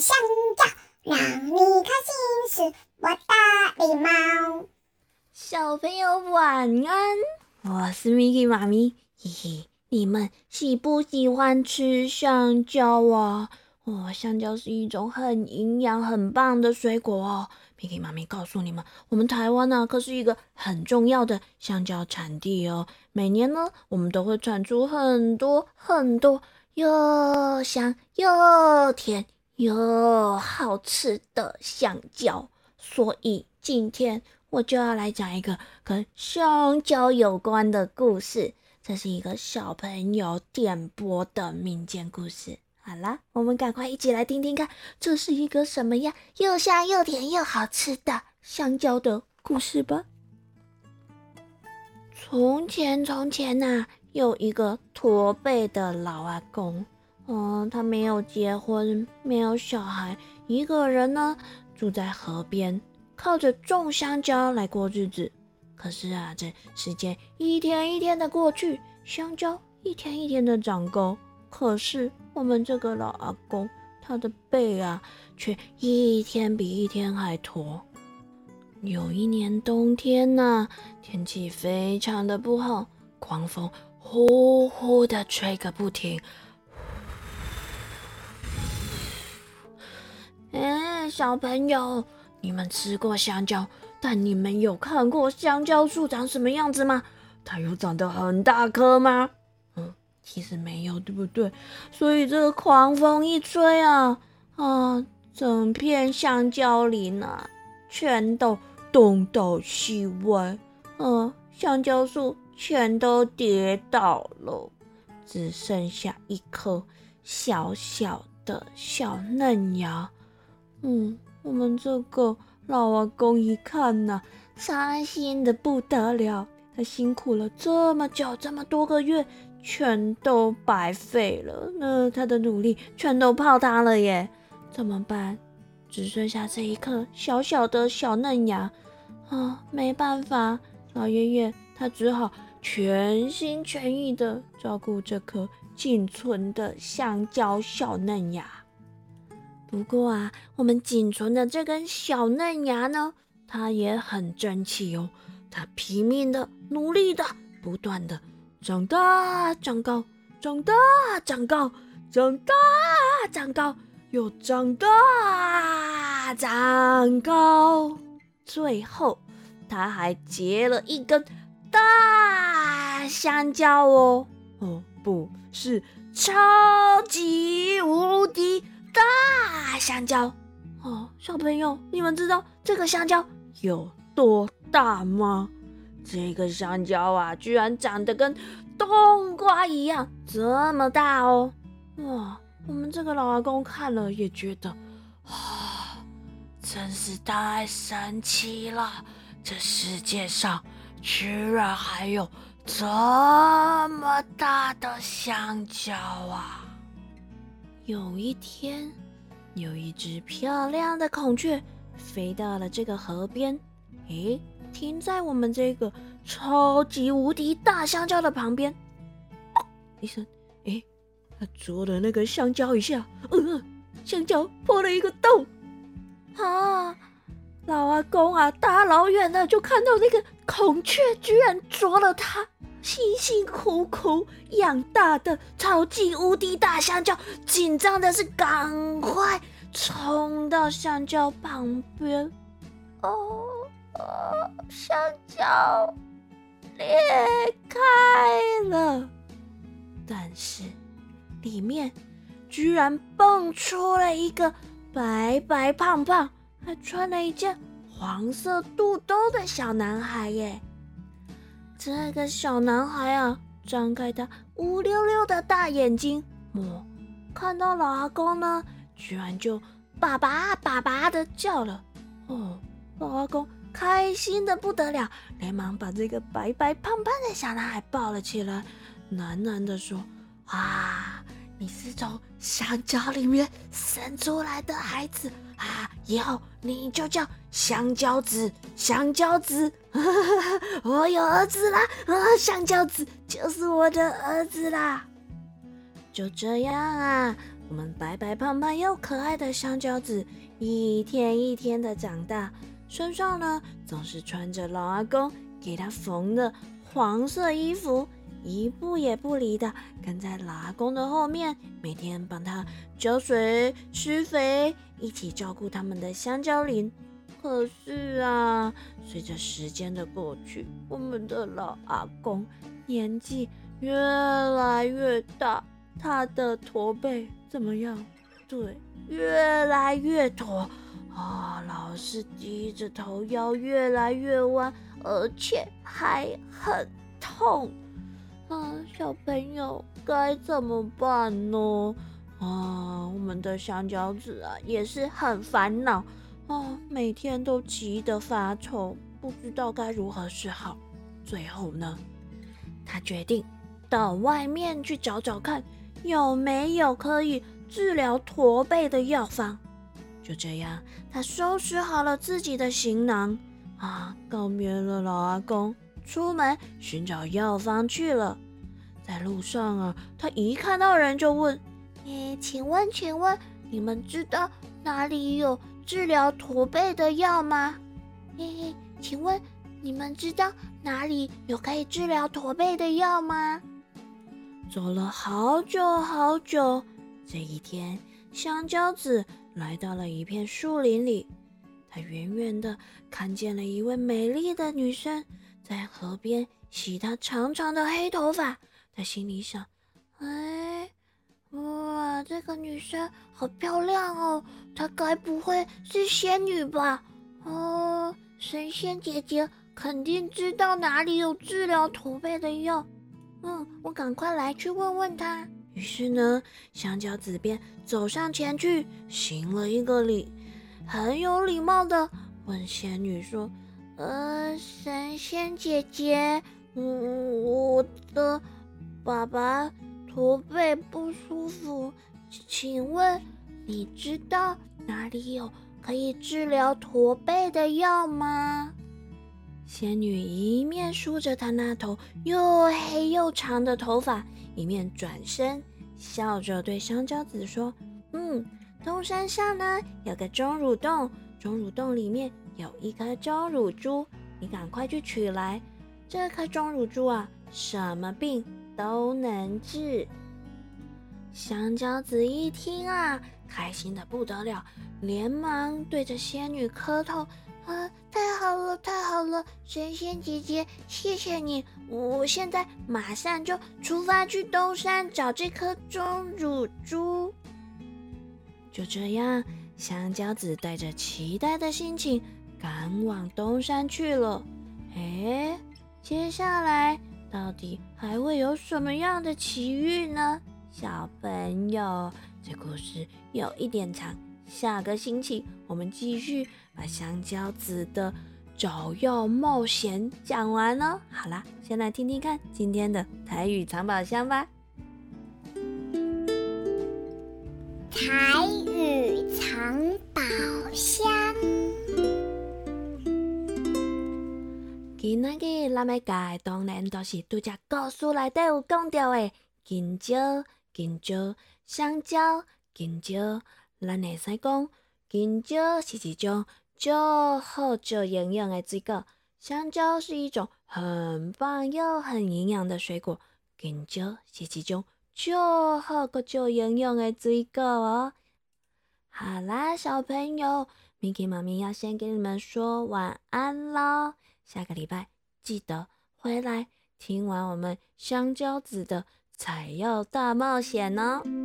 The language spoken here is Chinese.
香蕉让你开心，是我的礼貌。小朋友晚安。我是 Miki 妈咪，嘿嘿，你们喜不喜欢吃香蕉啊？哦，香蕉是一种很营养、很棒的水果哦。Miki 妈咪告诉你们，我们台湾呢，可是一个很重要的香蕉产地哦。每年呢，我们都会产出很多很多又香又甜。有好吃的香蕉，所以今天。我就要来讲一个跟香蕉有关的故事，这是一个小朋友点播的民间故事。好啦，我们赶快一起来听听看，这是一个什么样又香又甜又好吃的香蕉的故事吧。从前，从前呐，有一个驼背的老阿公，嗯，他没有结婚，没有小孩，一个人呢，住在河边。靠着种香蕉来过日子，可是啊，这时间一天一天的过去，香蕉一天一天的长高，可是我们这个老阿公，他的背啊，却一天比一天还驼。有一年冬天呢，天气非常的不好，狂风呼呼的吹个不停。小朋友。你们吃过香蕉，但你们有看过香蕉树长什么样子吗？它有长得很大颗吗？嗯，其实没有，对不对？所以这个狂风一吹啊啊，整片香蕉林啊，全都东倒西歪，嗯，香蕉树全都跌倒了，只剩下一颗小小的小嫩芽，嗯。我们这个老阿公一看呐，伤心的不得了。他辛苦了这么久，这么多个月，全都白费了。那他的努力全都泡汤了耶！怎么办？只剩下这一颗小小的小嫩芽啊！没办法，老爷爷他只好全心全意的照顾这颗仅存的香蕉小嫩芽。不过啊，我们仅存的这根小嫩芽呢，它也很争气哦。它拼命的、努力的、不断的长大、长高、长大、长高、长大、长高，又长大、长高。最后，它还结了一根大香蕉哦。哦，不是超级无敌。大香蕉哦，小朋友，你们知道这个香蕉有多大吗？这个香蕉啊，居然长得跟冬瓜一样这么大哦！哇，我们这个老阿公看了也觉得啊，真是太神奇了！这世界上居然还有这么大的香蕉啊！有一天，有一只漂亮的孔雀飞到了这个河边，诶，停在我们这个超级无敌大香蕉的旁边。一声，诶，它啄了那个香蕉一下，呃，香蕉破了一个洞。啊，老阿公啊，大老远的就看到那个孔雀居然啄了它。辛辛苦苦养大的超级无敌大香蕉，紧张的是赶快冲到香蕉旁边。哦哦，香蕉裂开了，但是里面居然蹦出了一个白白胖胖、还穿了一件黄色肚兜的小男孩耶！这个小男孩啊，张开他乌溜溜的大眼睛，哦，看到老阿公呢，居然就爸爸爸爸的叫了。哦，老阿公开心的不得了，连忙把这个白白胖胖的小男孩抱了起来，喃喃的说：“啊，你是从香蕉里面生出来的孩子。”啊！以后你就叫香蕉子，香蕉子，我有儿子啦！啊，香蕉子就是我的儿子啦！就这样啊，我们白白胖胖又可爱的香蕉子一天一天的长大，身上呢总是穿着老阿公给他缝的黄色衣服，一步也不离的跟在老阿公的后面，每天帮他浇水、施肥，一起照顾他们的香蕉林。可是啊，随着时间的过去，我们的老阿公年纪越来越大，他的驼背怎么样？对，越来越驼啊，老是低着头，腰越来越弯，而且还很痛啊！小朋友该怎么办呢？啊，我们的香蕉子啊，也是很烦恼。哦，每天都急得发愁，不知道该如何是好。最后呢，他决定到外面去找找看，有没有可以治疗驼背的药方。就这样，他收拾好了自己的行囊，啊，告别了老阿公，出门寻找药方去了。在路上啊，他一看到人就问：“诶，请问，请问你们知道哪里有？”治疗驼背的药吗？嘿嘿，请问你们知道哪里有可以治疗驼背的药吗？走了好久好久，这一天，香蕉子来到了一片树林里。他远远的看见了一位美丽的女生在河边洗她长长的黑头发。他心里想：哎。哇，这个女生好漂亮哦！她该不会是仙女吧？哦，神仙姐姐肯定知道哪里有治疗驼背的药。嗯，我赶快来去问问她。于是呢，香蕉子便走上前去，行了一个礼，很有礼貌的问仙女说：“呃，神仙姐姐，嗯，我的爸爸。”驼背不舒服，请问你知道哪里有可以治疗驼背的药吗？仙女一面梳着她那头又黑又长的头发，一面转身笑着对香蕉子说：“嗯，东山上呢有个钟乳洞，钟乳洞里面有一颗钟乳珠，你赶快去取来。这颗钟乳珠啊，什么病？”都能治。香蕉子一听啊，开心的不得了，连忙对着仙女磕头：“啊，太好了，太好了，神仙姐姐，谢谢你！我现在马上就出发去东山找这颗钟乳珠。”就这样，香蕉子带着期待的心情赶往东山去了。哎，接下来。到底还会有什么样的奇遇呢？小朋友，这故事有一点长，下个星期我们继续把香蕉子的找药冒险讲完哦。好啦，先来听听看今天的台语藏宝箱吧。台语今仔日咱要教当然都是拄只故事内底有讲到的香蕉、香蕉、香蕉、香蕉。咱会使讲，香蕉是一种较好、较营养的水果。香蕉是一种很棒又很营养的水果。香蕉是一种较好、较营养的水果哦。好啦，小朋友，Miki 妈咪要先给你们说晚安喽。下个礼拜记得回来听完我们香蕉子的采药大冒险哦。